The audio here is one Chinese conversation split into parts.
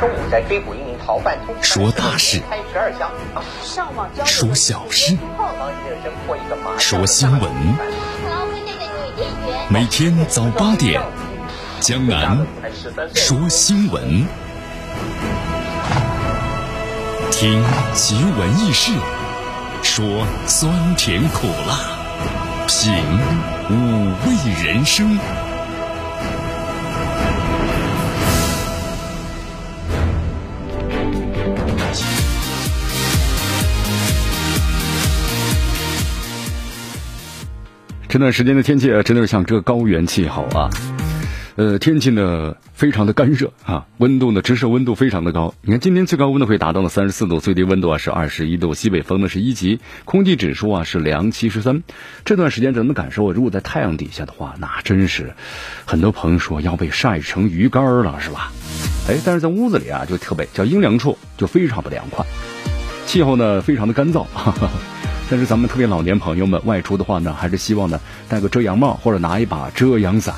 中午在追捕一名逃犯，说大事，开十二枪，说小事，说新闻。每天早八点，江南说新闻，听奇闻异事，说酸甜苦辣，品五味人生。这段时间的天气啊，真的是像这高原气候啊，呃，天气呢非常的干热啊，温度呢直射温度非常的高。你看今天最高温度会达到了三十四度，最低温度啊是二十一度，西北风呢是一级，空气指数啊是良七十三。这段时间咱们感受？如果在太阳底下的话，那真是很多朋友说要被晒成鱼干了，是吧？哎，但是在屋子里啊就特别叫阴凉处，就非常的凉快，气候呢非常的干燥。哈哈但是咱们特别老年朋友们外出的话呢，还是希望呢戴个遮阳帽或者拿一把遮阳伞。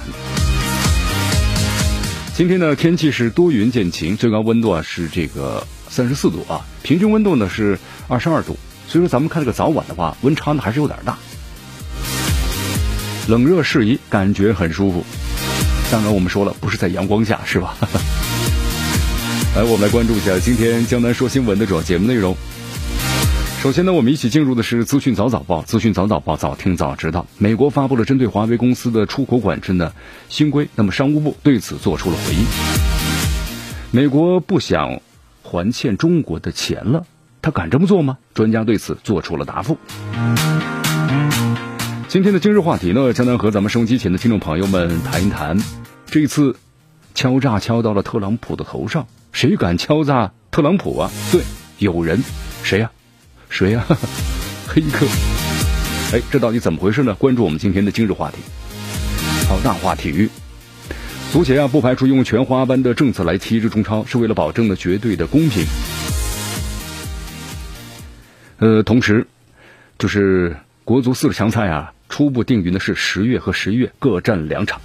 今天呢天气是多云见晴，最高温度啊是这个三十四度啊，平均温度呢是二十二度。所以说咱们看这个早晚的话，温差呢还是有点大，冷热适宜，感觉很舒服。当然我们说了，不是在阳光下，是吧？来，我们来关注一下今天江南说新闻的主要节目内容。首先呢，我们一起进入的是资讯早早报。资讯早早报，早听早知道。美国发布了针对华为公司的出口管制的新规，那么商务部对此做出了回应。美国不想还欠中国的钱了，他敢这么做吗？专家对此做出了答复。今天的今日话题呢，将能和咱们收音机前的听众朋友们谈一谈，这次敲诈敲到了特朗普的头上，谁敢敲诈特朗普啊？对，有人，谁呀？谁呀？黑客！哎，这到底怎么回事呢？关注我们今天的今日话题。好，大话体育，足协啊不排除用全华班的政策来踢制中超，是为了保证的绝对的公平。呃，同时，就是国足四个强赛啊，初步定于呢是十月和十一月各战两场。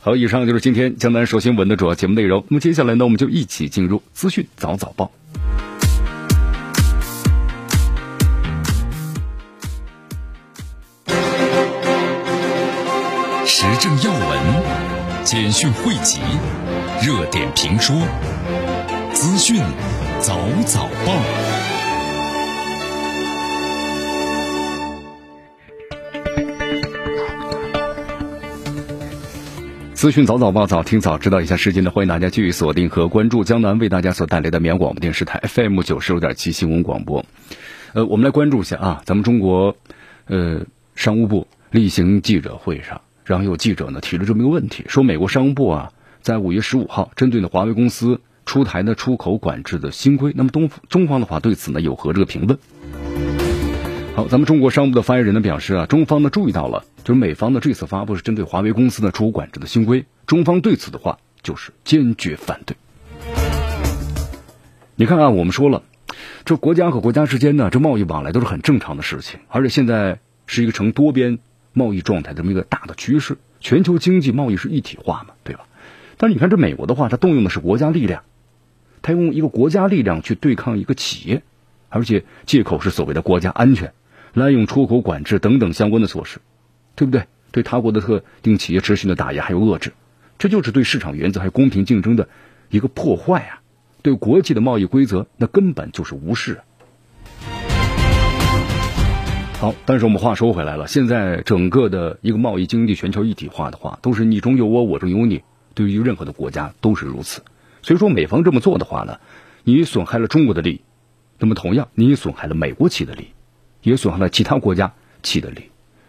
好，以上就是今天江南说新闻的主要节目内容。那么接下来呢，我们就一起进入资讯早早报。时政要闻、简讯汇集、热点评说、资讯早早报。资讯早早报，早听早知道。一下时间呢，欢迎大家继续锁定和关注江南为大家所带来的绵阳广播电视台 FM 九十六点七新闻广播。呃，我们来关注一下啊，咱们中国呃商务部例行记者会上。然后有记者呢提了这么一个问题，说美国商务部啊，在五月十五号针对呢华为公司出台的出口管制的新规，那么东中方的话对此呢有何这个评论？好，咱们中国商务部的发言人呢表示啊，中方呢注意到了，就是美方的这次发布是针对华为公司的出口管制的新规，中方对此的话就是坚决反对。你看啊，我们说了，这国家和国家之间呢，这贸易往来都是很正常的事情，而且现在是一个呈多边。贸易状态这么一个大的趋势，全球经济贸易是一体化嘛，对吧？但是你看这美国的话，它动用的是国家力量，它用一个国家力量去对抗一个企业，而且借口是所谓的国家安全，滥用出口管制等等相关的措施，对不对？对他国的特定企业持续的打压还有遏制，这就是对市场原则还有公平竞争的一个破坏啊！对国际的贸易规则，那根本就是无视。好，但是我们话说回来了，现在整个的一个贸易经济全球一体化的话，都是你中有我，我中有你，对于任何的国家都是如此。所以说，美方这么做的话呢，你损害了中国的利益，那么同样你也损害了美国企业的利益，也损害了其他国家企业的利益。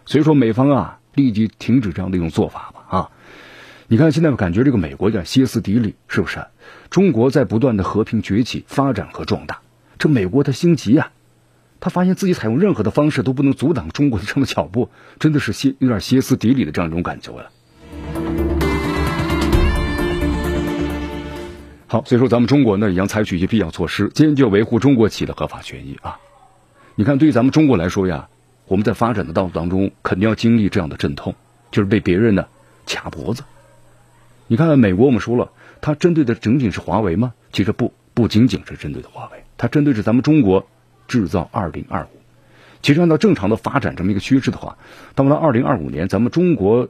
所以说，美方啊，立即停止这样的一种做法吧！啊，你看现在感觉这个美国有点歇斯底里，是不是？中国在不断的和平崛起、发展和壮大，这美国它心急呀。他发现自己采用任何的方式都不能阻挡中国的这样的脚步，真的是歇有点歇斯底里的这样一种感觉了。好，所以说咱们中国呢也将采取一些必要措施，坚决维护中国企业的合法权益啊！你看，对于咱们中国来说呀，我们在发展的道路当中肯定要经历这样的阵痛，就是被别人呢卡脖子。你看美国，我们说了，它针对的仅仅是华为吗？其实不，不仅仅是针对的华为，它针对是咱们中国制造二零二五。其实按照正常的发展这么一个趋势的话，到了二零二五年，咱们中国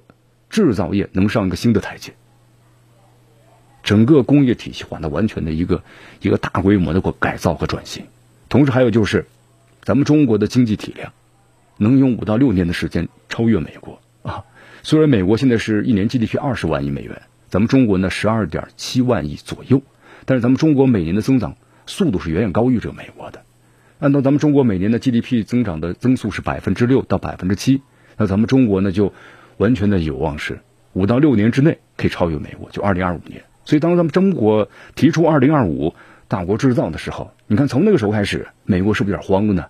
制造业能上一个新的台阶，整个工业体系化，的完全的一个一个大规模的个改造和转型。同时还有就是，咱们中国的经济体量能用五到六年的时间超越美国啊。虽然美国现在是一年 GDP 二十万亿美元，咱们中国呢十二点七万亿左右，但是咱们中国每年的增长速度是远远高于这个美国的。按照咱们中国每年的 GDP 增长的增速是百分之六到百分之七，那咱们中国呢就完全的有望是五到六年之内可以超越美国，就二零二五年。所以当咱们中国提出二零二五大国制造的时候，你看从那个时候开始，美国是不是有点慌了呢？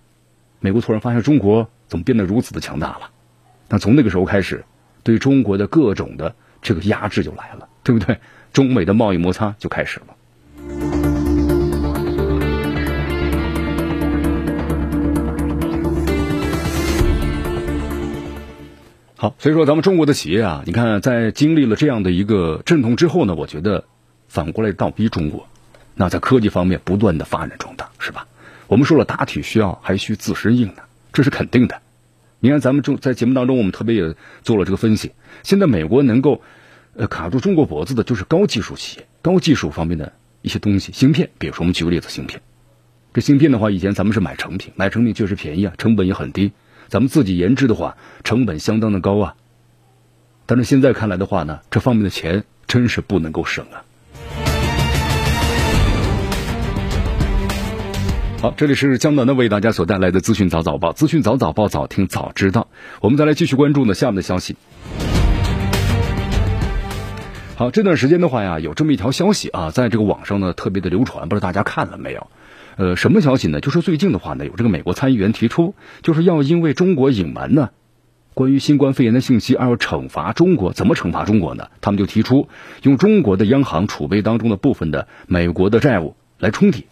美国突然发现中国怎么变得如此的强大了？那从那个时候开始，对中国的各种的这个压制就来了，对不对？中美的贸易摩擦就开始了。好，所以说咱们中国的企业啊，你看在经历了这样的一个阵痛之后呢，我觉得反过来倒逼中国，那在科技方面不断的发展壮大，是吧？我们说了，打铁需要还需自身硬呢，这是肯定的。你看咱们中在节目当中，我们特别也做了这个分析。现在美国能够呃卡住中国脖子的，就是高技术企业、高技术方面的一些东西，芯片。比如说我们举个例子，芯片。这芯片的话，以前咱们是买成品，买成品确实便宜啊，成本也很低。咱们自己研制的话，成本相当的高啊。但是现在看来的话呢，这方面的钱真是不能够省啊。好，这里是江南的为大家所带来的资讯早早报，资讯早早报，早听早知道。我们再来继续关注呢下面的消息。好，这段时间的话呀，有这么一条消息啊，在这个网上呢特别的流传，不知道大家看了没有？呃，什么消息呢？就是最近的话呢，有这个美国参议员提出，就是要因为中国隐瞒呢关于新冠肺炎的信息而要惩罚中国。怎么惩罚中国呢？他们就提出用中国的央行储备当中的部分的美国的债务来冲抵。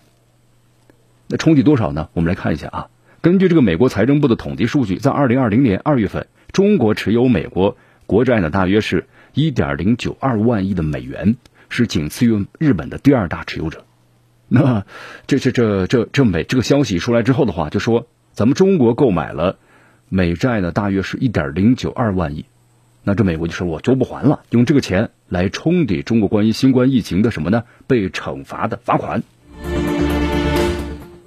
那冲抵多少呢？我们来看一下啊。根据这个美国财政部的统计数据，在二零二零年二月份，中国持有美国国债呢大约是一点零九二万亿的美元，是仅次于日本的第二大持有者。那这这这这这美这个消息出来之后的话，就说咱们中国购买了美债呢，大约是一点零九二万亿。那这美国就说我就不还了，用这个钱来冲抵中国关于新冠疫情的什么呢？被惩罚的罚款。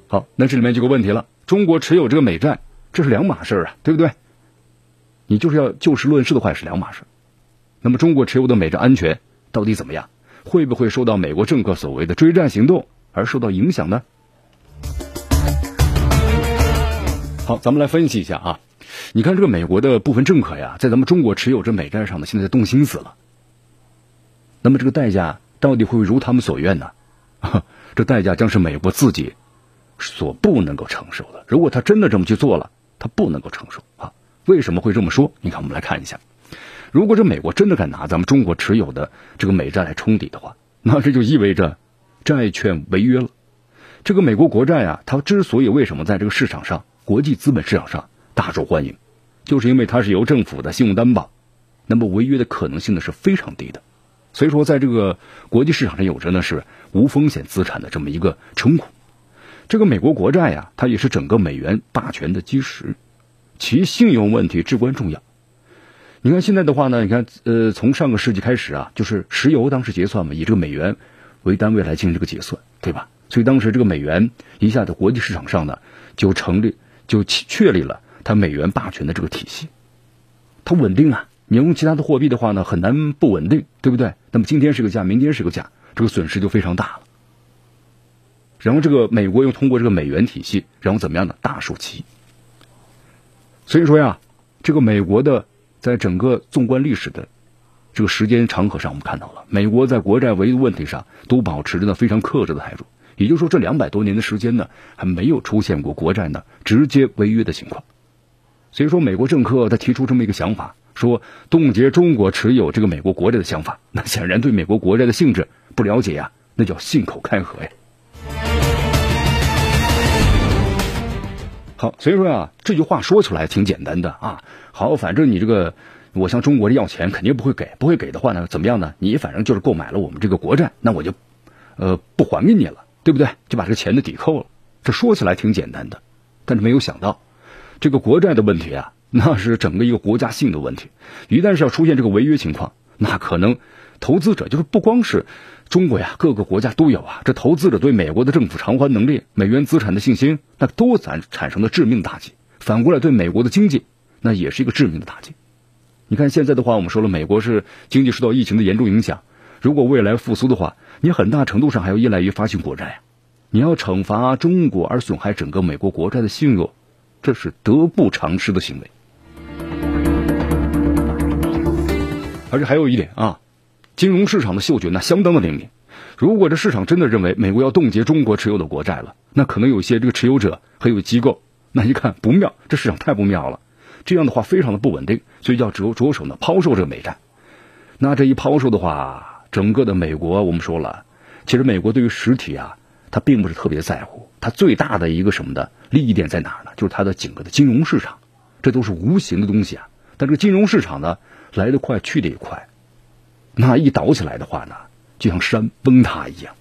好，那这里面就有个问题了，中国持有这个美债，这是两码事啊，对不对？你就是要就事论事的话，是两码事。那么中国持有的美债安全到底怎么样？会不会受到美国政客所谓的追债行动？而受到影响呢？好，咱们来分析一下啊。你看这个美国的部分政客呀，在咱们中国持有这美债上呢，现在动心思了。那么这个代价到底会如他们所愿呢？这代价将是美国自己所不能够承受的。如果他真的这么去做了，他不能够承受啊。为什么会这么说？你看，我们来看一下。如果这美国真的敢拿咱们中国持有的这个美债来冲抵的话，那这就意味着。债券违约了，这个美国国债啊，它之所以为什么在这个市场上，国际资本市场上大受欢迎，就是因为它是由政府的信用担保，那么违约的可能性呢是非常低的，所以说在这个国际市场上有着呢是无风险资产的这么一个称呼。这个美国国债呀，它也是整个美元霸权的基石，其信用问题至关重要。你看现在的话呢，你看呃，从上个世纪开始啊，就是石油当时结算嘛，以这个美元。为单位来进行这个结算，对吧？所以当时这个美元一下子国际市场上呢就成立，就确立了它美元霸权的这个体系。它稳定啊，你用其他的货币的话呢很难不稳定，对不对？那么今天是个价，明天是个价，这个损失就非常大了。然后这个美国又通过这个美元体系，然后怎么样呢？大树旗。所以说呀，这个美国的在整个纵观历史的。这个时间长河上，我们看到了美国在国债违约问题上都保持着呢非常克制的态度。也就是说，这两百多年的时间呢，还没有出现过国债呢直接违约的情况。所以说，美国政客他提出这么一个想法，说冻结中国持有这个美国国债的想法，那显然对美国国债的性质不了解呀，那叫信口开河呀。好，所以说啊，这句话说出来挺简单的啊。好，反正你这个。我向中国人要钱肯定不会给，不会给的话呢，怎么样呢？你反正就是购买了我们这个国债，那我就，呃，不还给你了，对不对？就把这个钱的抵扣了。这说起来挺简单的，但是没有想到，这个国债的问题啊，那是整个一个国家性的问题。一旦是要出现这个违约情况，那可能投资者就是不光是中国呀，各个国家都有啊。这投资者对美国的政府偿还能力、美元资产的信心，那都产产生了致命打击。反过来对美国的经济，那也是一个致命的打击。你看现在的话，我们说了，美国是经济受到疫情的严重影响。如果未来复苏的话，你很大程度上还要依赖于发行国债呀。你要惩罚中国而损害整个美国国债的信用，这是得不偿失的行为。而且还有一点啊，金融市场的嗅觉那相当的灵敏。如果这市场真的认为美国要冻结中国持有的国债了，那可能有些这个持有者还有机构，那一看不妙，这市场太不妙了。这样的话非常的不稳定，所以要着着手呢抛售这个美债。那这一抛售的话，整个的美国我们说了，其实美国对于实体啊，它并不是特别在乎。它最大的一个什么的利益点在哪儿呢？就是它的整个的金融市场，这都是无形的东西啊。但这个金融市场呢，来得快去得也快，那一倒起来的话呢，就像山崩塌一样。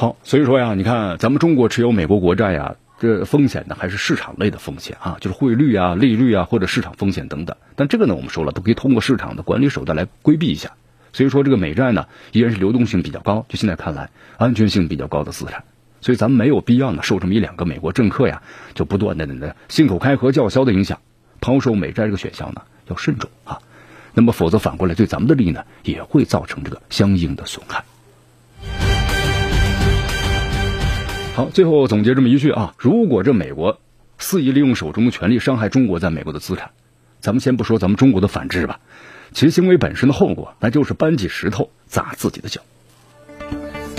好，所以说呀，你看咱们中国持有美国国债呀，这风险呢还是市场类的风险啊，就是汇率啊、利率啊或者市场风险等等。但这个呢，我们说了，都可以通过市场的管理手段来规避一下。所以说，这个美债呢依然是流动性比较高，就现在看来安全性比较高的资产。所以咱们没有必要呢受这么一两个美国政客呀就不断的的信口开河叫嚣的影响，抛售美债这个选项呢要慎重啊。那么否则反过来对咱们的利益呢也会造成这个相应的损害。好，最后总结这么一句啊，如果这美国肆意利用手中的权力伤害中国在美国的资产，咱们先不说咱们中国的反制吧，其行为本身的后果，那就是搬起石头砸自己的脚。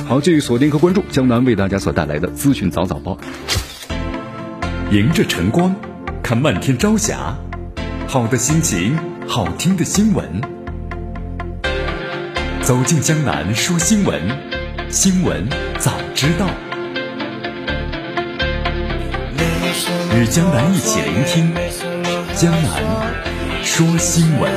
好，继续锁定和关注江南为大家所带来的资讯早早报，迎着晨光，看漫天朝霞，好的心情，好听的新闻，走进江南说新闻，新闻早知道。与江南一起聆听江南说新闻。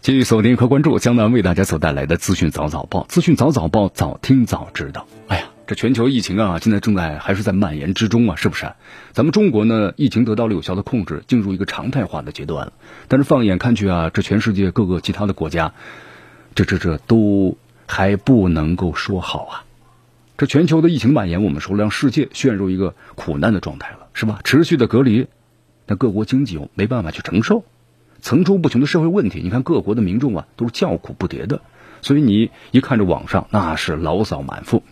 继续锁定和关注江南为大家所带来的资讯早早报，资讯早早报，早听早知道。哎呀，这全球疫情啊，现在正在还是在蔓延之中啊，是不是？咱们中国呢，疫情得到了有效的控制，进入一个常态化的阶段了。但是放眼看去啊，这全世界各个其他的国家，这这这都。还不能够说好啊！这全球的疫情蔓延，我们说让世界陷入一个苦难的状态了，是吧？持续的隔离，那各国经济又没办法去承受，层出不穷的社会问题，你看各国的民众啊都是叫苦不迭的，所以你一看着网上那是牢骚满腹。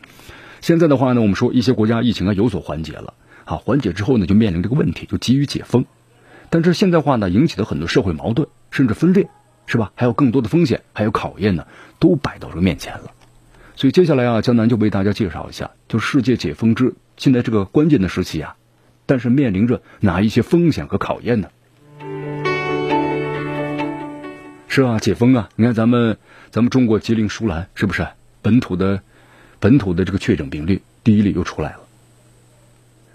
现在的话呢，我们说一些国家疫情啊有所缓解了，啊，缓解之后呢就面临这个问题，就急于解封，但是现在话呢引起了很多社会矛盾，甚至分裂。是吧？还有更多的风险，还有考验呢，都摆到这个面前了。所以接下来啊，江南就为大家介绍一下，就世界解封之现在这个关键的时期啊，但是面临着哪一些风险和考验呢？是啊，解封啊，你看咱们咱们中国吉林舒兰是不是本土的本土的这个确诊病例第一例又出来了？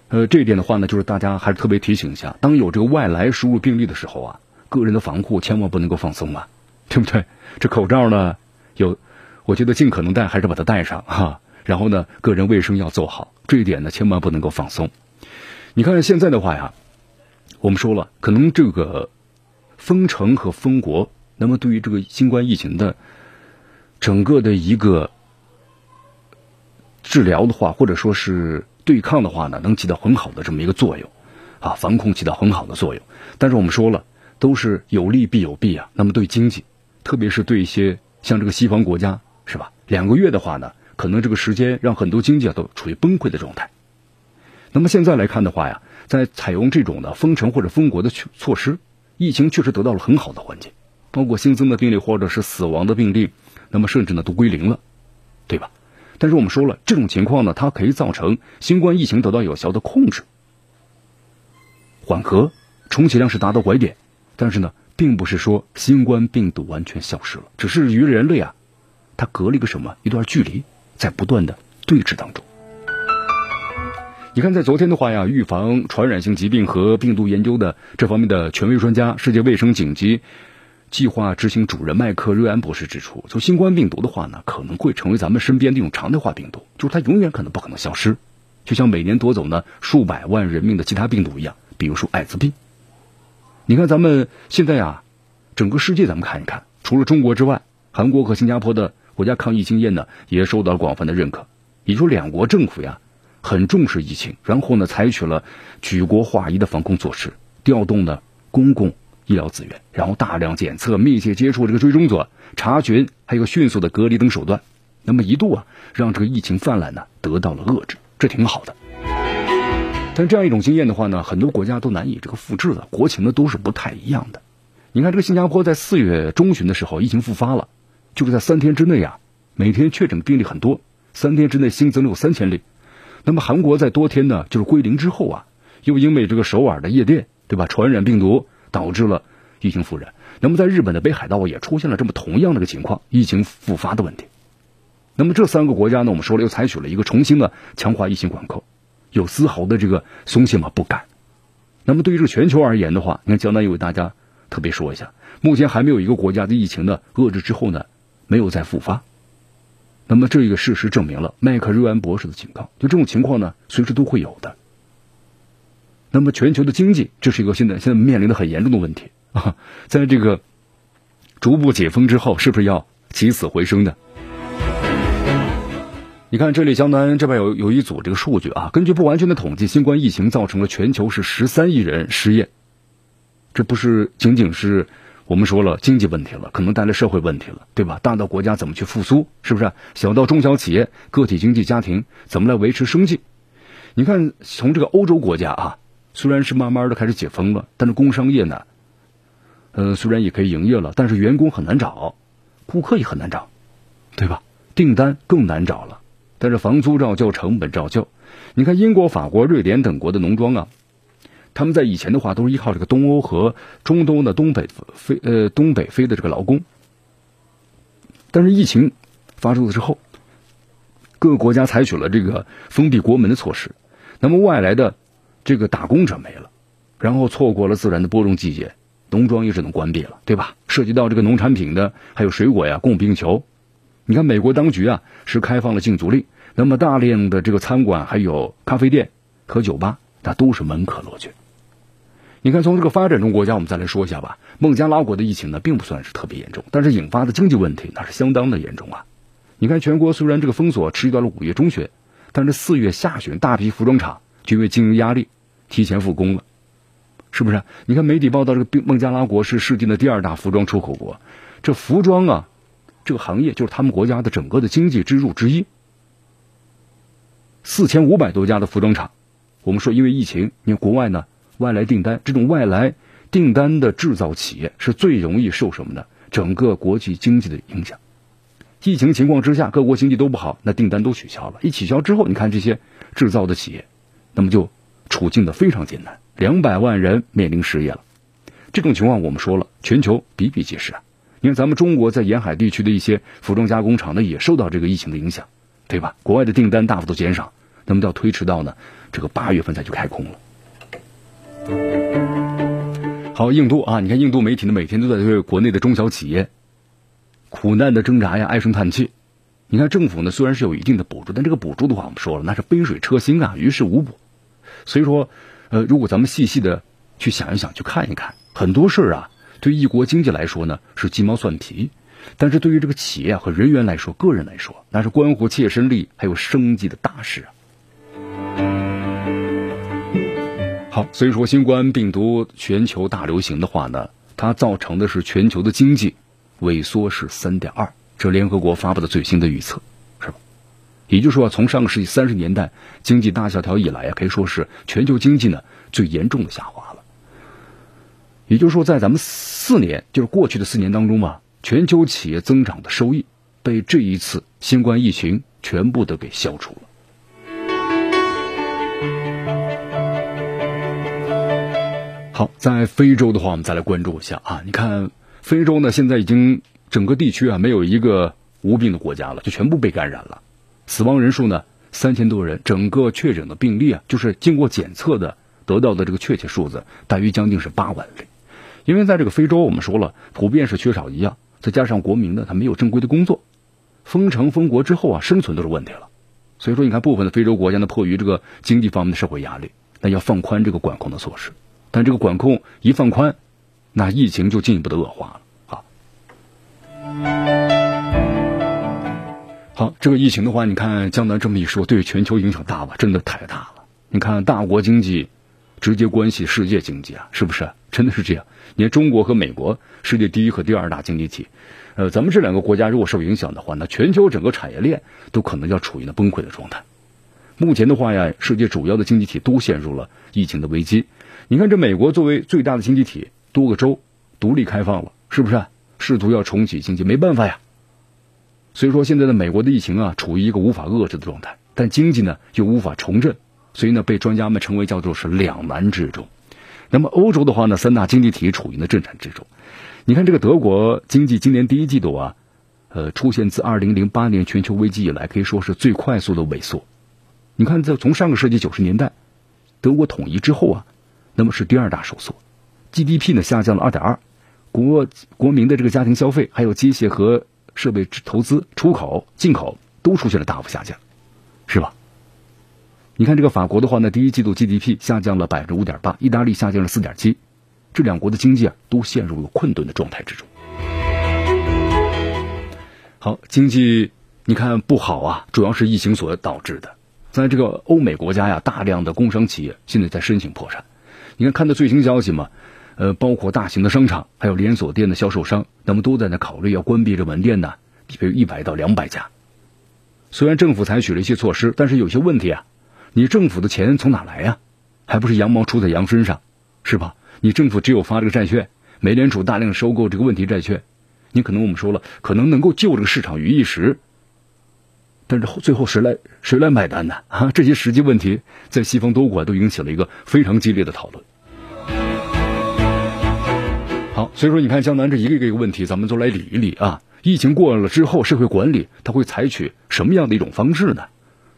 呃，这一点的话呢，就是大家还是特别提醒一下，当有这个外来输入病例的时候啊。个人的防护千万不能够放松啊，对不对？这口罩呢，有，我觉得尽可能戴还是把它戴上哈。然后呢，个人卫生要做好，这一点呢千万不能够放松。你看现在的话呀，我们说了，可能这个封城和封国，那么对于这个新冠疫情的整个的一个治疗的话，或者说是对抗的话呢，能起到很好的这么一个作用啊，防控起到很好的作用。但是我们说了。都是有利必有弊啊。那么对经济，特别是对一些像这个西方国家，是吧？两个月的话呢，可能这个时间让很多经济啊都处于崩溃的状态。那么现在来看的话呀，在采用这种的封城或者封国的措施，疫情确实得到了很好的缓解，包括新增的病例或者是死亡的病例，那么甚至呢都归零了，对吧？但是我们说了，这种情况呢，它可以造成新冠疫情得到有效的控制、缓和，充其量是达到拐点。但是呢，并不是说新冠病毒完全消失了，只是与人类啊，它隔了一个什么一段距离，在不断的对峙当中。你看，在昨天的话呀，预防传染性疾病和病毒研究的这方面的权威专家、世界卫生紧急计划执行主任麦克瑞安博士指出，就新冠病毒的话呢，可能会成为咱们身边的一种常态化病毒，就是它永远可能不可能消失，就像每年夺走呢数百万人命的其他病毒一样，比如说艾滋病。你看，咱们现在啊，整个世界咱们看一看，除了中国之外，韩国和新加坡的国家抗疫经验呢，也受到了广泛的认可，也就两国政府呀。很重视疫情，然后呢，采取了举国划一的防控措施，调动呢公共医疗资源，然后大量检测、密切接触这个追踪者、查询，还有迅速的隔离等手段，那么一度啊，让这个疫情泛滥呢得到了遏制，这挺好的。但这样一种经验的话呢，很多国家都难以这个复制了，国情呢都是不太一样的。你看这个新加坡在四月中旬的时候，疫情复发了，就是在三天之内啊，每天确诊病例很多，三天之内新增了有三千例。那么韩国在多天呢，就是归零之后啊，又因为这个首尔的夜店，对吧？传染病毒导致了疫情复燃。那么在日本的北海道也出现了这么同样的个情况，疫情复发的问题。那么这三个国家呢，我们说了又采取了一个重新的强化疫情管控，有丝毫的这个松懈吗？不敢。那么对于这个全球而言的话，你看江南也为大家特别说一下，目前还没有一个国家的疫情呢遏制之后呢，没有再复发。那么这一个事实证明了麦克瑞安博士的警告，就这种情况呢，随时都会有的。那么全球的经济，这是一个现在现在面临的很严重的问题啊，在这个逐步解封之后，是不是要起死回生的？你看这里，江南这边有有一组这个数据啊，根据不完全的统计，新冠疫情造成了全球是十三亿人失业，这不是仅仅是。我们说了经济问题了，可能带来社会问题了，对吧？大到国家怎么去复苏，是不是？小到中小企业、个体经济、家庭怎么来维持生计？你看，从这个欧洲国家啊，虽然是慢慢的开始解封了，但是工商业呢，呃，虽然也可以营业了，但是员工很难找，顾客也很难找，对吧？订单更难找了，但是房租照旧，成本照旧。你看英国、法国、瑞典等国的农庄啊。他们在以前的话都是依靠这个东欧和中东的东北飞呃东北飞的这个劳工，但是疫情发生了之后，各个国家采取了这个封闭国门的措施，那么外来的这个打工者没了，然后错过了自然的播种季节，农庄也只能关闭了，对吧？涉及到这个农产品的还有水果呀供不应求，你看美国当局啊是开放了禁足令，那么大量的这个餐馆还有咖啡店和酒吧那都是门可罗雀。你看，从这个发展中国家，我们再来说一下吧。孟加拉国的疫情呢，并不算是特别严重，但是引发的经济问题那是相当的严重啊。你看，全国虽然这个封锁持续到了五月中旬，但是四月下旬，大批服装厂就因为经营压力提前复工了，是不是？你看媒体报道，这个孟加拉国是世界的第二大服装出口国，这服装啊，这个行业就是他们国家的整个的经济支柱之一。四千五百多家的服装厂，我们说因为疫情，你看国外呢。外来订单，这种外来订单的制造企业是最容易受什么呢？整个国际经济的影响。疫情情况之下，各国经济都不好，那订单都取消了。一取消之后，你看这些制造的企业，那么就处境的非常艰难，两百万人面临失业了。这种情况我们说了，全球比比皆是啊。因为咱们中国在沿海地区的一些服装加工厂呢，也受到这个疫情的影响，对吧？国外的订单大幅度减少，那么要推迟到呢这个八月份才去开工了。好，印度啊，你看印度媒体呢，每天都在对国内的中小企业苦难的挣扎呀，唉声叹气。你看政府呢，虽然是有一定的补助，但这个补助的话，我们说了，那是杯水车薪啊，于事无补。所以说，呃，如果咱们细细的去想一想，去看一看，很多事儿啊，对一国经济来说呢是鸡毛蒜皮，但是对于这个企业和人员来说，个人来说，那是关乎切身利益还有生计的大事啊。好，所以说新冠病毒全球大流行的话呢，它造成的是全球的经济萎缩是三点二，这联合国发布的最新的预测，是吧？也就是说，从上个世纪三十年代经济大萧条以来啊，可以说是全球经济呢最严重的下滑了。也就是说，在咱们四年，就是过去的四年当中吧，全球企业增长的收益被这一次新冠疫情全部的给消除了。好，在非洲的话，我们再来关注一下啊。你看，非洲呢，现在已经整个地区啊，没有一个无病的国家了，就全部被感染了，死亡人数呢三千多人，整个确诊的病例啊，就是经过检测的得到的这个确切数字，大约将近是八万例。因为在这个非洲，我们说了，普遍是缺少一样，再加上国民呢，他没有正规的工作，封城封国之后啊，生存都是问题了。所以说，你看部分的非洲国家呢，迫于这个经济方面的社会压力，那要放宽这个管控的措施。但这个管控一放宽，那疫情就进一步的恶化了啊。好，这个疫情的话，你看江南这么一说，对全球影响大吧？真的太大了。你看大国经济直接关系世界经济啊，是不是？真的是这样。你看中国和美国，世界第一和第二大经济体，呃，咱们这两个国家如果受影响的话，那全球整个产业链都可能要处于那崩溃的状态。目前的话呀，世界主要的经济体都陷入了疫情的危机。你看，这美国作为最大的经济体，多个州独立开放了，是不是？试图要重启经济，没办法呀。所以说，现在的美国的疫情啊，处于一个无法遏制的状态，但经济呢又无法重振，所以呢，被专家们称为叫做是两难之中。那么欧洲的话呢，三大经济体处于呢震颤之中。你看这个德国经济今年第一季度啊，呃，出现自二零零八年全球危机以来，可以说是最快速的萎缩。你看，这从上个世纪九十年代德国统一之后啊，那么是第二大收缩，GDP 呢下降了二点二，国国民的这个家庭消费，还有机械和设备投资、出口、进口都出现了大幅下降，是吧？你看这个法国的话呢，第一季度 GDP 下降了百分之五点八，意大利下降了四点七，这两国的经济啊都陷入了困顿的状态之中。好，经济你看不好啊，主要是疫情所导致的。在这个欧美国家呀，大量的工商企业现在在申请破产。你看看的最新消息嘛，呃，包括大型的商场还有连锁店的销售商，那么都在那考虑要关闭这门店呢，比如一百到两百家。虽然政府采取了一些措施，但是有些问题啊。你政府的钱从哪来呀？还不是羊毛出在羊身上，是吧？你政府只有发这个债券，美联储大量收购这个问题债券，你可能我们说了，可能能够救这个市场于一时，但是最后谁来谁来买单呢？啊，这些实际问题在西方多国都引起了一个非常激烈的讨论。好，所以说你看江南这一个一个问题，咱们都来理一理啊。疫情过了之后，社会管理它会采取什么样的一种方式呢？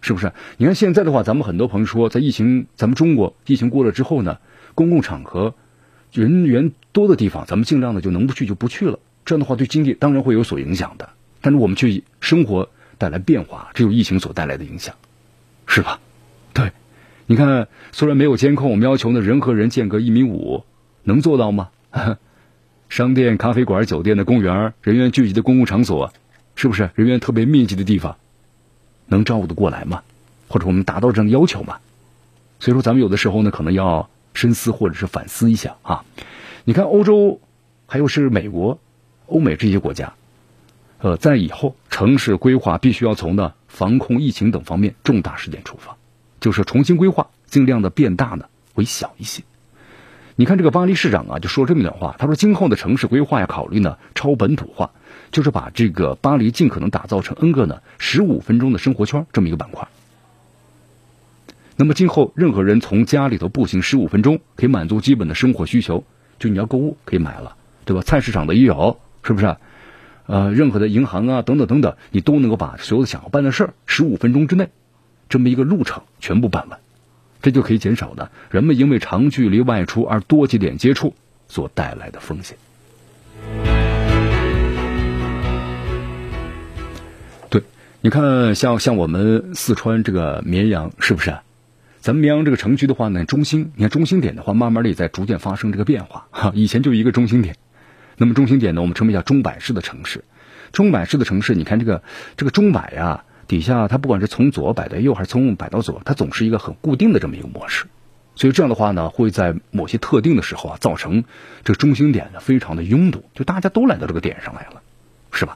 是不是？你看现在的话，咱们很多朋友说，在疫情，咱们中国疫情过了之后呢，公共场合人员多的地方，咱们尽量的就能不去就不去了。这样的话，对经济当然会有所影响的。但是我们去生活带来变化，这有疫情所带来的影响，是吧？对，你看，虽然没有监控，我们要求呢人和人间隔一米五，能做到吗？商店、咖啡馆、酒店的公园，人员聚集的公共场所，是不是人员特别密集的地方？能照顾得过来吗？或者我们达到这样的要求吗？所以说，咱们有的时候呢，可能要深思或者是反思一下啊。你看，欧洲还有是美国、欧美这些国家，呃，在以后城市规划必须要从呢防控疫情等方面重大事件出发，就是重新规划，尽量的变大呢为小一些。你看这个巴黎市长啊，就说这么一段话，他说：“今后的城市规划要考虑呢超本土化。”就是把这个巴黎尽可能打造成 N 个呢十五分钟的生活圈这么一个板块。那么今后任何人从家里头步行十五分钟，可以满足基本的生活需求。就你要购物可以买了，对吧？菜市场的也有，是不是？呃，任何的银行啊等等等等，你都能够把所有的想要办的事儿，十五分钟之内，这么一个路程全部办完，这就可以减少呢人们因为长距离外出而多节点接触所带来的风险。你看，像像我们四川这个绵阳，是不是？咱们绵阳这个城区的话呢，中心，你看中心点的话，慢慢的也在逐渐发生这个变化。哈，以前就一个中心点，那么中心点呢，我们称为叫钟摆式的城市。钟摆式的城市，你看这个这个钟摆呀，底下它不管是从左摆到右，还是从右摆到左，它总是一个很固定的这么一个模式。所以这样的话呢，会在某些特定的时候啊，造成这个中心点呢非常的拥堵，就大家都来到这个点上来了，是吧？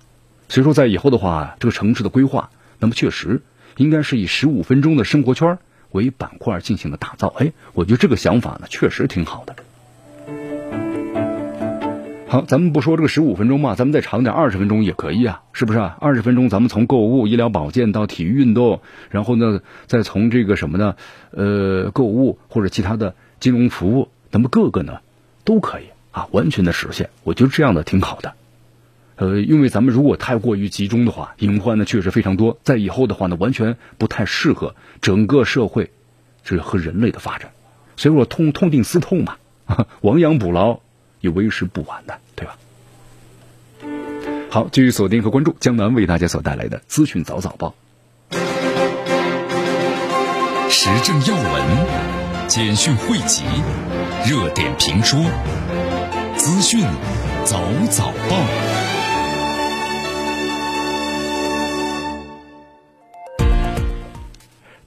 所以说，在以后的话，这个城市的规划，那么确实应该是以十五分钟的生活圈为板块进行的打造。哎，我觉得这个想法呢，确实挺好的。好，咱们不说这个十五分钟嘛，咱们再长点，二十分钟也可以啊，是不是啊？二十分钟，咱们从购物、医疗保健到体育运动，然后呢，再从这个什么呢？呃，购物或者其他的金融服务，那么各个呢都可以啊，完全的实现。我觉得这样的挺好的。呃，因为咱们如果太过于集中的话，隐患呢确实非常多，在以后的话呢，完全不太适合整个社会，这和人类的发展。所以说，痛痛定思痛嘛，亡羊补牢也为时不晚的，对吧？好，继续锁定和关注江南为大家所带来的资讯早早报，时政要闻、简讯汇集、热点评说、资讯早早报。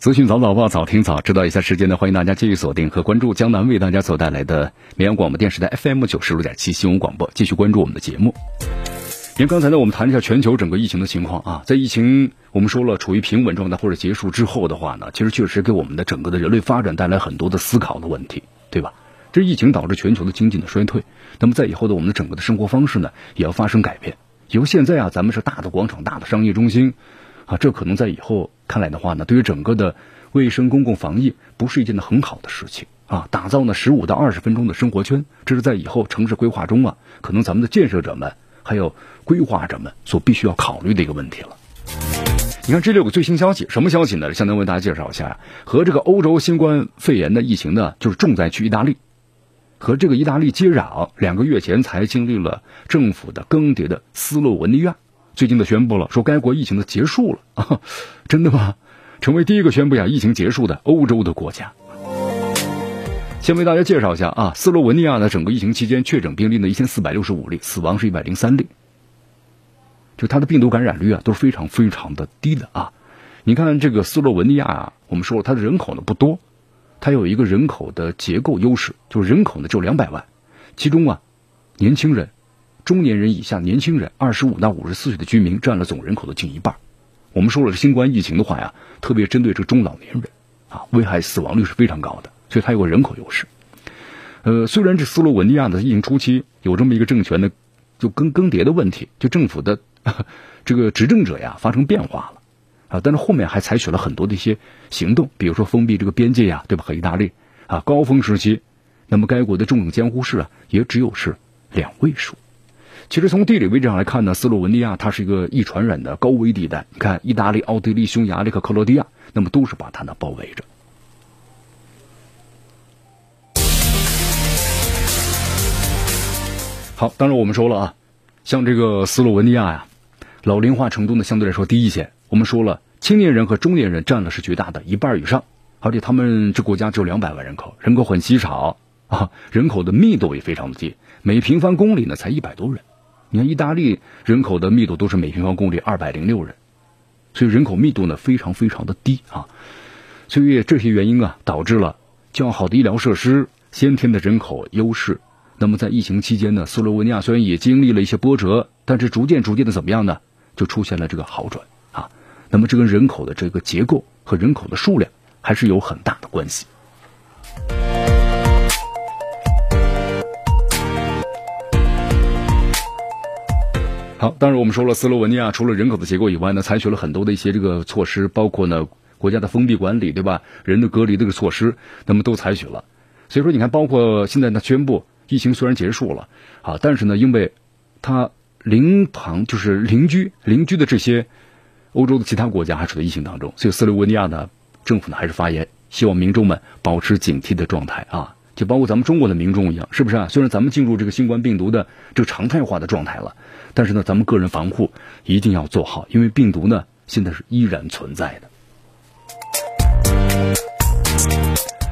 资讯早早报，早听早知道。一下时间呢，欢迎大家继续锁定和关注江南为大家所带来的绵阳广播电视台 FM 九十六点七新闻广播，继续关注我们的节目。因为刚才呢，我们谈一下全球整个疫情的情况啊，在疫情我们说了处于平稳状态或者结束之后的话呢，其实确实给我们的整个的人类发展带来很多的思考的问题，对吧？这疫情导致全球的经济的衰退，那么在以后的我们的整个的生活方式呢，也要发生改变。由现在啊，咱们是大的广场、大的商业中心。啊，这可能在以后看来的话呢，对于整个的卫生公共防疫不是一件很好的事情啊。打造呢十五到二十分钟的生活圈，这是在以后城市规划中啊，可能咱们的建设者们还有规划者们所必须要考虑的一个问题了。你看这里有个最新消息，什么消息呢？相当为大家介绍一下，和这个欧洲新冠肺炎的疫情呢，就是重灾区意大利，和这个意大利接壤，两个月前才经历了政府的更迭的斯洛文尼亚。最近的宣布了，说该国疫情的结束了啊，真的吗？成为第一个宣布呀疫情结束的欧洲的国家。先为大家介绍一下啊，斯洛文尼亚的整个疫情期间确诊病例呢一千四百六十五例，死亡是一百零三例。就它的病毒感染率啊都是非常非常的低的啊。你看这个斯洛文尼亚啊，我们说了它的人口呢不多，它有一个人口的结构优势，就是人口呢只有两百万，其中啊年轻人。中年人以下年轻人，二十五到五十四岁的居民占了总人口的近一半。我们说了，新冠疫情的话呀，特别针对这中老年人啊，危害死亡率是非常高的，所以它有个人口优势。呃，虽然这斯洛文尼亚的疫情初期有这么一个政权的就更更迭的问题，就政府的 这个执政者呀发生变化了啊，但是后面还采取了很多的一些行动，比如说封闭这个边界呀，对吧？和意大利啊，高峰时期，那么该国的重症监护室啊也只有是两位数。其实从地理位置上来看呢，斯洛文尼亚它是一个易传染的高危地带。你看，意大利、奥地利、匈牙利和克罗地亚，那么都是把它呢包围着。好，当然我们说了啊，像这个斯洛文尼亚呀，老龄化程度呢相对来说低一些。我们说了，青年人和中年人占了是绝大的一半以上，而且他们这国家只有两百万人口，人口很稀少啊，人口的密度也非常的低，每平方公里呢才一百多人。你看，意大利人口的密度都是每平方公里二百零六人，所以人口密度呢非常非常的低啊。所以这些原因啊，导致了较好的医疗设施、先天的人口优势。那么在疫情期间呢，斯洛文尼亚虽然也经历了一些波折，但是逐渐逐渐的怎么样呢？就出现了这个好转啊。那么这跟人口的这个结构和人口的数量还是有很大的关系。好，当然我们说了，斯洛文尼亚除了人口的结构以外呢，采取了很多的一些这个措施，包括呢国家的封闭管理，对吧？人的隔离这个措施，那么都采取了。所以说，你看，包括现在呢宣布疫情虽然结束了啊，但是呢，因为它邻旁就是邻居邻居的这些欧洲的其他国家还处在疫情当中，所以斯洛文尼亚的政府呢还是发言，希望民众们保持警惕的状态啊，就包括咱们中国的民众一样，是不是啊？虽然咱们进入这个新冠病毒的这个常态化的状态了。但是呢，咱们个人防护一定要做好，因为病毒呢现在是依然存在的。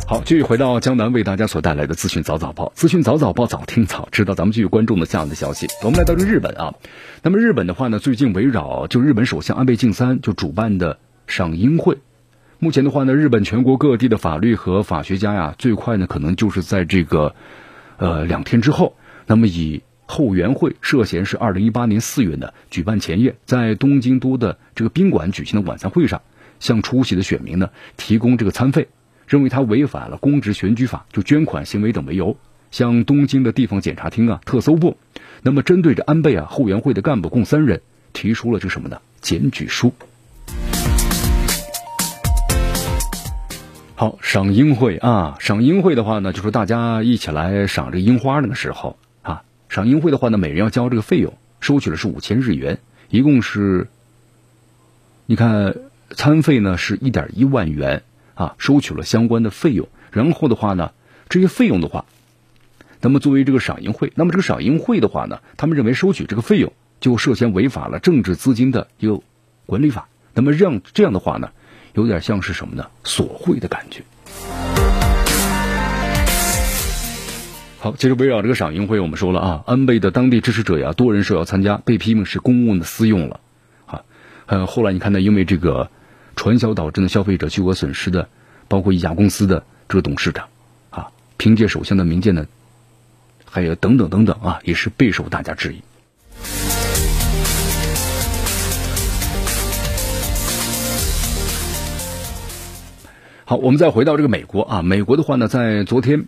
好，继续回到江南为大家所带来的资讯早早报，资讯早早报早听早知道，咱们继续关注的这样的消息。我们来到这日本啊，那么日本的话呢，最近围绕就日本首相安倍晋三就主办的赏樱会，目前的话呢，日本全国各地的法律和法学家呀，最快呢可能就是在这个呃两天之后，那么以。后援会涉嫌是二零一八年四月呢举办前夜，在东京都的这个宾馆举行的晚餐会上，向出席的选民呢提供这个餐费，认为他违反了公职选举法，就捐款行为等为由，向东京的地方检察厅啊特搜部，那么针对着安倍啊后援会的干部共三人提出了这什么呢检举书。好，赏樱会啊，赏樱会的话呢，就说大家一起来赏这个樱花那个时候啊。赏樱会的话呢，每人要交这个费用收取的是五千日元，一共是，你看餐费呢是一点一万元啊，收取了相关的费用。然后的话呢，这些费用的话，那么作为这个赏樱会，那么这个赏樱会的话呢，他们认为收取这个费用就涉嫌违法了政治资金的一个管理法。那么让这样的话呢，有点像是什么呢？索贿的感觉。好，其实围绕这个赏银会，我们说了啊，安倍的当地支持者呀，多人受邀参加，被批评是公务的私用了，啊，呃，后来你看呢，因为这个传销导致的消费者巨额损失的，包括一家公司的这个董事长，啊，凭借首相的名件呢，还有等等等等啊，也是备受大家质疑。好，我们再回到这个美国啊，美国的话呢，在昨天。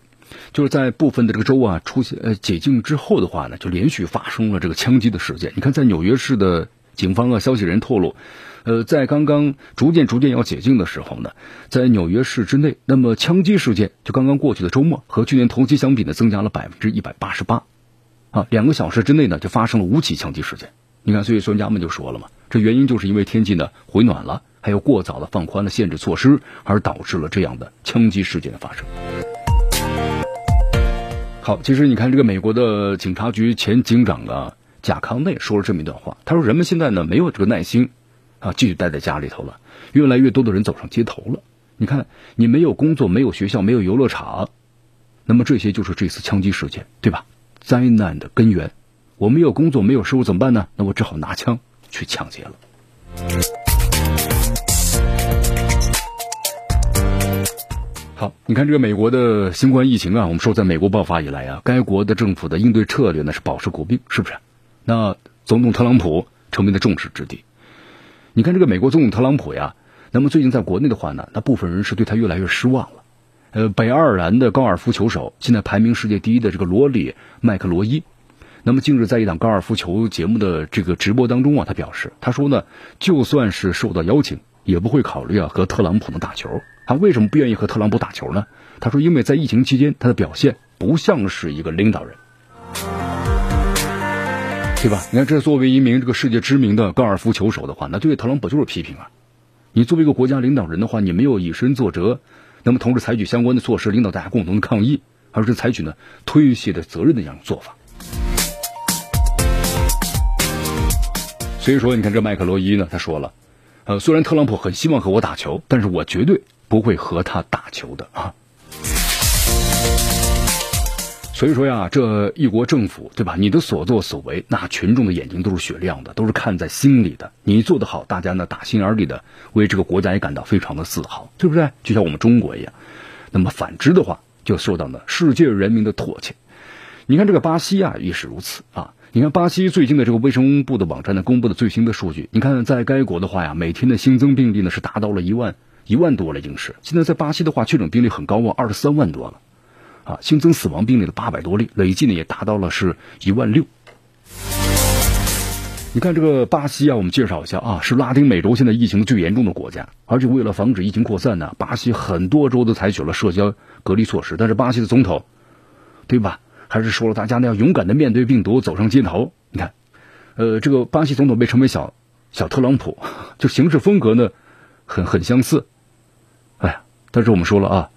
就是在部分的这个州啊出现呃解禁之后的话呢，就连续发生了这个枪击的事件。你看，在纽约市的警方啊，消息人透露，呃，在刚刚逐渐逐渐要解禁的时候呢，在纽约市之内，那么枪击事件就刚刚过去的周末和去年同期相比呢，增加了百分之一百八十八，啊，两个小时之内呢就发生了五起枪击事件。你看，所以专家们就说了嘛，这原因就是因为天气呢回暖了，还有过早的放宽了限制措施，而导致了这样的枪击事件的发生。好，其实你看这个美国的警察局前警长啊贾康内说了这么一段话，他说人们现在呢没有这个耐心啊继续待在家里头了，越来越多的人走上街头了。你看你没有工作，没有学校，没有游乐场，那么这些就是这次枪击事件，对吧？灾难的根源，我没有工作，没有收入怎么办呢？那我只好拿枪去抢劫了。好，你看这个美国的新冠疫情啊，我们说在美国爆发以来啊，该国的政府的应对策略呢是保持国病，是不是？那总统特朗普成为了众矢之的。你看这个美国总统特朗普呀，那么最近在国内的话呢，那部分人是对他越来越失望了。呃，北爱尔兰的高尔夫球手，现在排名世界第一的这个罗里麦克罗伊，那么近日在一档高尔夫球节目的这个直播当中啊，他表示，他说呢，就算是受到邀请，也不会考虑啊和特朗普的打球。他为什么不愿意和特朗普打球呢？他说，因为在疫情期间，他的表现不像是一个领导人，对吧？你看，这作为一名这个世界知名的高尔夫球手的话，那对特朗普就是批评啊。你作为一个国家领导人的话，你没有以身作则，那么同时采取相关的措施，领导大家共同的抗议，而是采取呢推卸的责任的这样做法。所以说，你看这麦克罗伊呢，他说了，呃，虽然特朗普很希望和我打球，但是我绝对。不会和他打球的啊，所以说呀，这一国政府对吧？你的所作所为，那群众的眼睛都是雪亮的，都是看在心里的。你做得好，大家呢打心眼里的为这个国家也感到非常的自豪，对不对？就像我们中国一样。那么反之的话，就受到呢世界人民的唾弃。你看这个巴西啊，也是如此啊。你看巴西最近的这个卫生部的网站呢公布的最新的数据，你看在该国的话呀，每天的新增病例呢是达到了一万。一万多了，已经是现在在巴西的话，确诊病例很高啊，二十三万多了，啊，新增死亡病例的八百多例，累计呢也达到了是一万六。你看这个巴西啊，我们介绍一下啊，是拉丁美洲现在疫情最严重的国家，而且为了防止疫情扩散呢，巴西很多州都采取了社交隔离措施，但是巴西的总统，对吧？还是说了大家呢要勇敢的面对病毒，走上街头。你看，呃，这个巴西总统被称为小小特朗普，就行事风格呢很很相似。但是我们说了啊，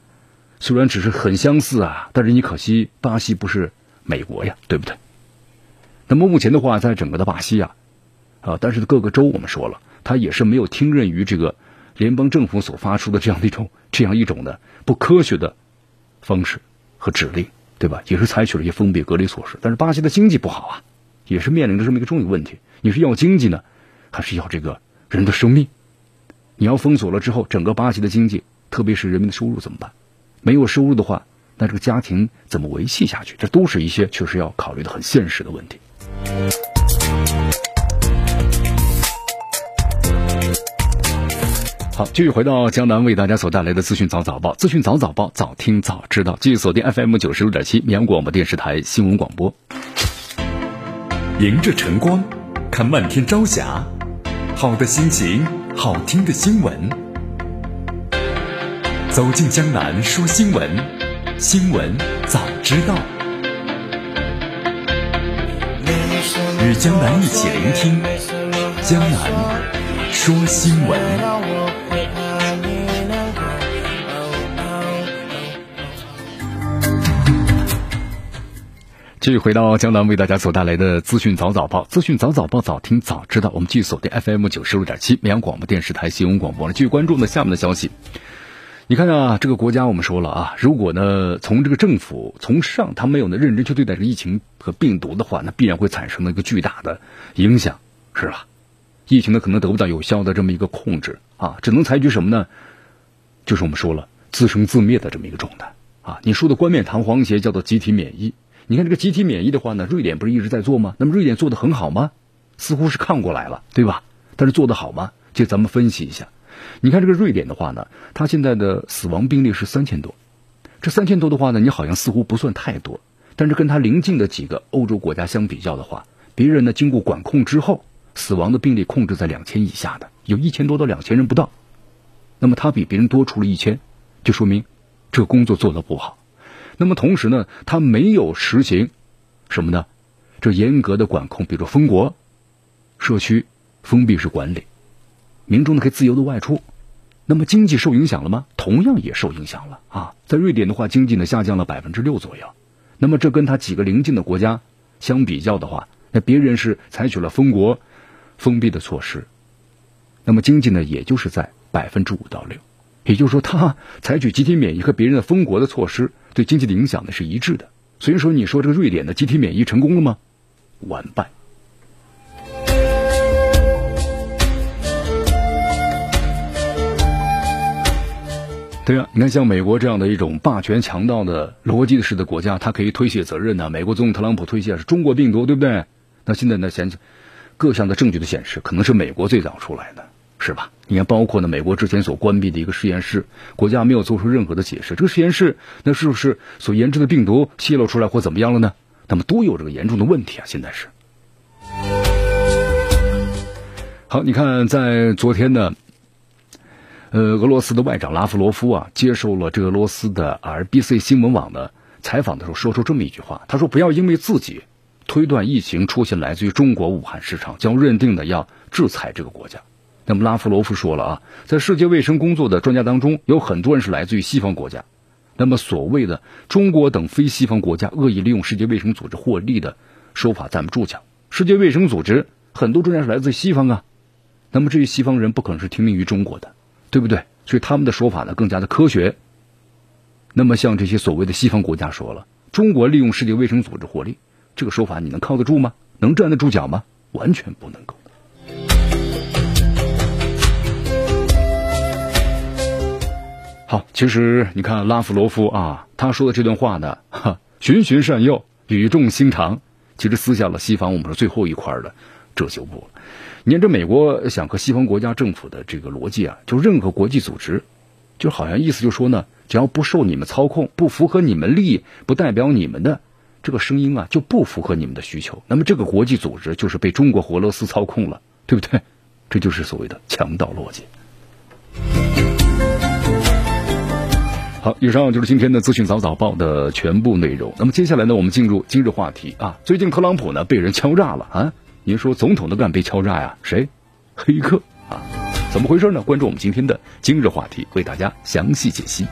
虽然只是很相似啊，但是你可惜巴西不是美国呀，对不对？那么目前的话，在整个的巴西啊，啊，但是各个州我们说了，它也是没有听任于这个联邦政府所发出的这样的一种 这样一种的不科学的方式和指令，对吧？也是采取了一些封闭隔离措施。但是巴西的经济不好啊，也是面临着这么一个重要问题：你是要经济呢，还是要这个人的生命？你要封锁了之后，整个巴西的经济。特别是人民的收入怎么办？没有收入的话，那这个家庭怎么维系下去？这都是一些确实要考虑的很现实的问题。好，继续回到江南为大家所带来的资讯早早报，资讯早早报，早听早知道。继续锁定 FM 九十六点七绵阳广播电视台新闻广播。迎着晨光，看漫天朝霞，好的心情，好听的新闻。走进江南说新闻，新闻早知道。与江南一起聆听江南说新闻。继续回到江南为大家所带来的资讯早早报，资讯早早报，早听早知道。我们继续锁定 FM 九十六点七绵阳广播电视台新闻广播继续关注呢下面的消息。你看啊，这个国家我们说了啊，如果呢从这个政府从上他没有呢认真去对待这个疫情和病毒的话，那必然会产生了一个巨大的影响，是吧？疫情呢可能得不到有效的这么一个控制啊，只能采取什么呢？就是我们说了自生自灭的这么一个状态啊。你说的冠冕堂皇些叫做集体免疫，你看这个集体免疫的话呢，瑞典不是一直在做吗？那么瑞典做的很好吗？似乎是看过来了，对吧？但是做的好吗？就咱们分析一下。你看这个瑞典的话呢，它现在的死亡病例是三千多，这三千多的话呢，你好像似乎不算太多，但是跟它邻近的几个欧洲国家相比较的话，别人呢经过管控之后，死亡的病例控制在两千以下的，有一千多到两千人不到，那么它比别人多出了一千，就说明这工作做得不好。那么同时呢，它没有实行什么呢？这严格的管控，比如说封国、社区封闭式管理。民众呢可以自由的外出，那么经济受影响了吗？同样也受影响了啊！在瑞典的话，经济呢下降了百分之六左右。那么这跟他几个邻近的国家相比较的话，那别人是采取了封国、封闭的措施，那么经济呢也就是在百分之五到六，也就是说他采取集体免疫和别人的封国的措施对经济的影响呢是一致的。所以说，你说这个瑞典的集体免疫成功了吗？完败。对啊，你看像美国这样的一种霸权强盗的逻辑式的国家，它可以推卸责任呢。美国总统特朗普推卸是中国病毒，对不对？那现在呢，显各项的证据都显示，可能是美国最早出来的，是吧？你看，包括呢，美国之前所关闭的一个实验室，国家没有做出任何的解释，这个实验室那是不是所研制的病毒泄露出来或怎么样了呢？那么都有这个严重的问题啊！现在是。好，你看在昨天呢。呃，俄罗斯的外长拉夫罗夫啊，接受了这个俄罗斯的 RBC 新闻网的采访的时候，说出这么一句话：“他说，不要因为自己推断疫情出现来自于中国武汉市场，将认定的要制裁这个国家。”那么拉夫罗夫说了啊，在世界卫生工作的专家当中，有很多人是来自于西方国家。那么所谓的中国等非西方国家恶意利用世界卫生组织获利的说法，咱们注脚。世界卫生组织很多专家是来自西方啊，那么这些西方人不可能是听命于中国的。对不对？所以他们的说法呢更加的科学。那么像这些所谓的西方国家说了，中国利用世界卫生组织获利，这个说法你能靠得住吗？能站得住脚吗？完全不能够。好，其实你看拉夫罗夫啊，他说的这段话呢，哈，循循善诱，语重心长，其实撕下了西方我们说最后一块的遮羞布。你看，这美国想和西方国家政府的这个逻辑啊，就任何国际组织，就好像意思就说呢，只要不受你们操控，不符合你们利益，不代表你们的这个声音啊，就不符合你们的需求。那么这个国际组织就是被中国和俄罗斯操控了，对不对？这就是所谓的强盗逻辑。好，以上就是今天的资讯早早报的全部内容。那么接下来呢，我们进入今日话题啊。最近特朗普呢被人敲诈了啊。您说总统都敢被敲诈呀？谁？黑客啊？怎么回事呢？关注我们今天的今日话题，为大家详细解析。